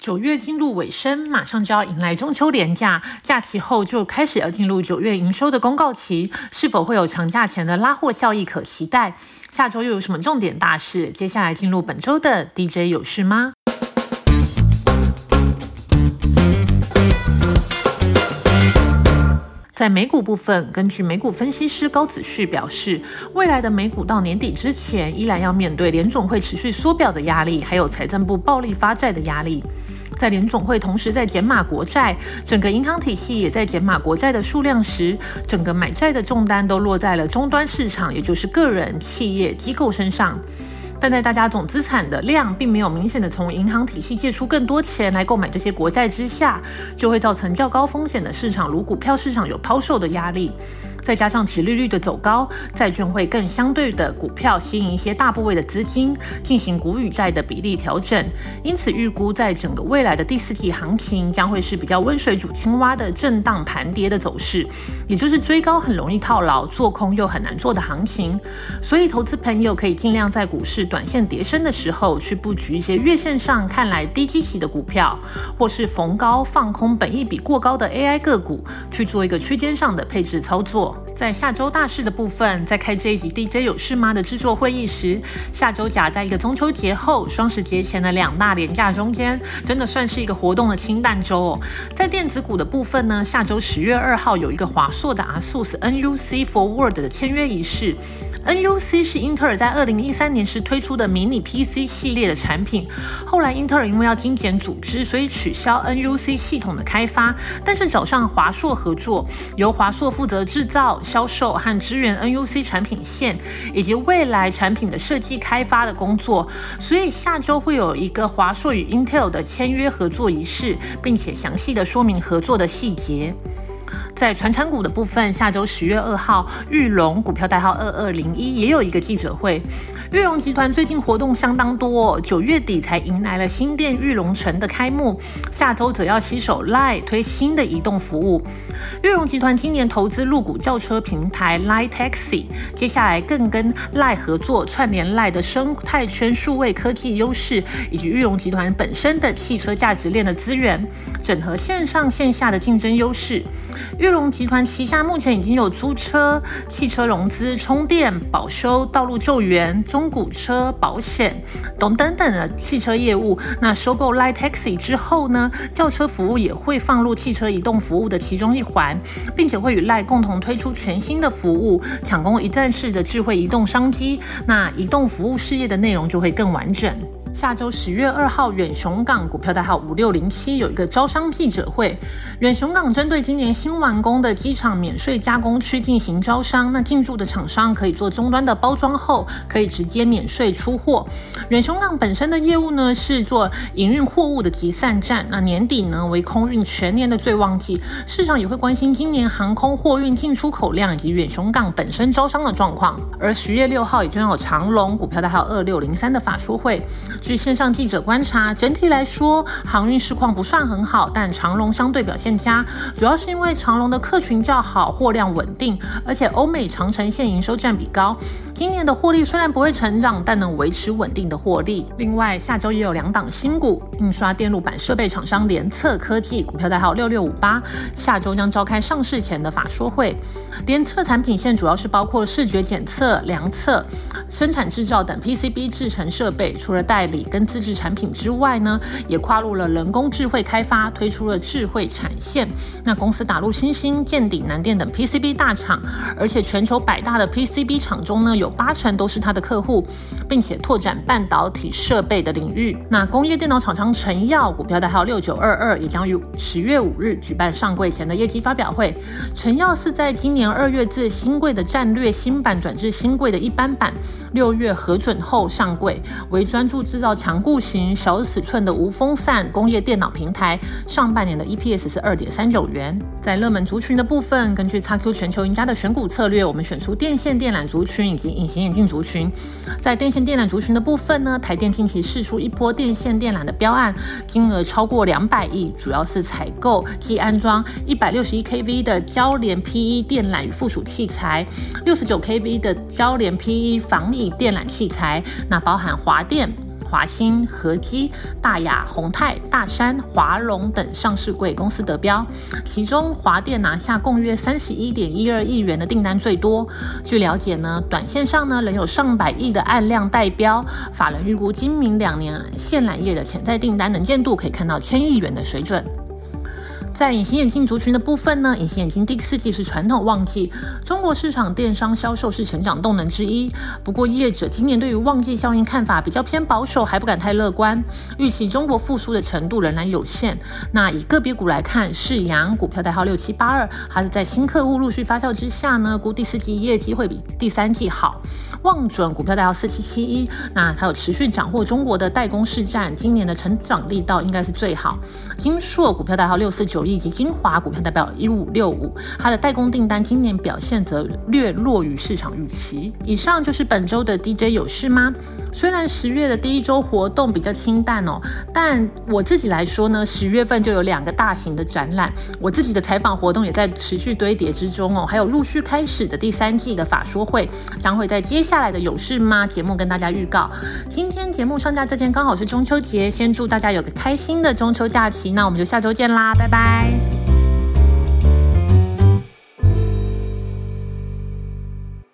九月进入尾声，马上就要迎来中秋连假，假期后就开始要进入九月营收的公告期，是否会有长假前的拉货效益可期待？下周又有什么重点大事？接下来进入本周的 DJ 有事吗？在美股部分，根据美股分析师高子旭表示，未来的美股到年底之前，依然要面对联总会持续缩表的压力，还有财政部暴力发债的压力。在联总会同时在减码国债，整个银行体系也在减码国债的数量时，整个买债的重担都落在了终端市场，也就是个人、企业、机构身上。但在大家总资产的量并没有明显的从银行体系借出更多钱来购买这些国债之下，就会造成较高风险的市场，如股票市场有抛售的压力。再加上其利率的走高，债券会更相对的股票吸引一些大部位的资金进行股与债的比例调整，因此预估在整个未来的第四季行情将会是比较温水煮青蛙的震荡盘跌的走势，也就是追高很容易套牢，做空又很难做的行情。所以投资朋友可以尽量在股市短线跌升的时候去布局一些月线上看来低基期的股票，或是逢高放空本益比过高的 AI 个股，去做一个区间上的配置操作。在下周大事的部分，在开这一集 DJ 有事吗的制作会议时，下周夹在一个中秋节后、双十节前的两大连假中间，真的算是一个活动的清淡周哦。在电子股的部分呢，下周十月二号有一个华硕的 ASUS NUC Forward 的签约仪式。NUC 是英特尔在二零一三年时推出的迷你 PC 系列的产品，后来英特尔因为要精简组织，所以取消 NUC 系统的开发，但是找上华硕合作，由华硕负责制造、销售和支援 NUC 产品线以及未来产品的设计开发的工作，所以下周会有一个华硕与 Intel 的签约合作仪式，并且详细的说明合作的细节。在传产股的部分，下周十月二号，玉龙股票代号二二零一也有一个记者会。玉龙集团最近活动相当多，九月底才迎来了新店玉龙城的开幕，下周则要携手 LY 推新的移动服务。玉龙集团今年投资入股轿车平台 LY Taxi，接下来更跟 LY 合作，串联 LY 的生态圈数位科技优势，以及玉龙集团本身的汽车价值链的资源，整合线上线下的竞争优势。玉龙集团旗下目前已经有租车、汽车融资、充电、保修、道路救援、中古车保险等等等的汽车业务。那收购 Light Taxi 之后呢，轿车服务也会放入汽车移动服务的其中一环，并且会与 Light 共同推出全新的服务，抢攻一站式的智慧移动商机。那移动服务事业的内容就会更完整。下周十月二号，远雄港股票代号五六零七有一个招商记者会。远雄港针对今年新完工的机场免税加工区进行招商，那进驻的厂商可以做终端的包装后，可以直接免税出货。远雄港本身的业务呢是做营运货物的集散站，那年底呢为空运全年的最旺季，市场也会关心今年航空货运进出口量以及远雄港本身招商的状况。而十月六号也将有长隆股票代号二六零三的法说会。据线上记者观察，整体来说航运市况不算很好，但长龙相对表现佳，主要是因为长龙的客群较好，货量稳定，而且欧美长城线营收占比高。今年的获利虽然不会成长，但能维持稳定的获利。另外，下周也有两档新股，印刷电路板设备厂商联测科技股票代号六六五八，下周将召开上市前的法说会。联测产品线主要是包括视觉检测、量测、生产制造等 PCB 制成设备，除了代理跟自制产品之外呢，也跨入了人工智慧开发，推出了智慧产线。那公司打入新兴、建鼎、南电等 PCB 大厂，而且全球百大的 PCB 厂中呢，有八成都是它的客户，并且拓展半导体设备的领域。那工业电脑厂商成耀股票代号六九二二，也将于十月五日举办上柜前的业绩发表会。成耀是在今年二月自新柜的战略新版转至新柜的一般版，六月核准后上柜，为专注制造强固型小尺寸的无风扇工业电脑平台。上半年的 EPS 是二点三九元。在热门族群的部分，根据 XQ 全球赢家的选股策略，我们选出电线电缆族群以及隐形眼镜族群。在电线电缆族群的部分呢，台电近期试出一波电线电缆的标案，金额超过两百亿，主要是采购及安装一百六十一 kV 的交联 PE 电缆与附属器材，六十九 kV 的交联 PE 防蚁电缆器材，那包含华电。华兴、和基、大雅、宏泰、大山、华龙等上市贵公司得标，其中华电拿下共约三十一点一二亿元的订单最多。据了解呢，短线上呢仍有上百亿的按量代标，法人预估今明两年线缆业的潜在订单能见度可以看到千亿元的水准。在隐形眼镜族群的部分呢，隐形眼镜第四季是传统旺季，中国市场电商销售是成长动能之一。不过业者今年对于旺季效应看法比较偏保守，还不敢太乐观，预期中国复苏的程度仍然有限。那以个别股来看，世阳股票代号六七八二，它是在新客户陆续发酵之下呢，估第四季业绩会比第三季好。望准股票代号四七七一，那它有持续斩获中国的代工市占，今年的成长力道应该是最好。金硕股票代号六四九。以及金华股票代表一五六五，它的代工订单今年表现则略弱于市场预期。以上就是本周的 DJ 有事吗？虽然十月的第一周活动比较清淡哦，但我自己来说呢，十月份就有两个大型的展览，我自己的采访活动也在持续堆叠之中哦，还有陆续开始的第三季的法说会，将会在接下来的有事吗节目跟大家预告。今天节目上架这天刚好是中秋节，先祝大家有个开心的中秋假期，那我们就下周见啦，拜拜。Bye.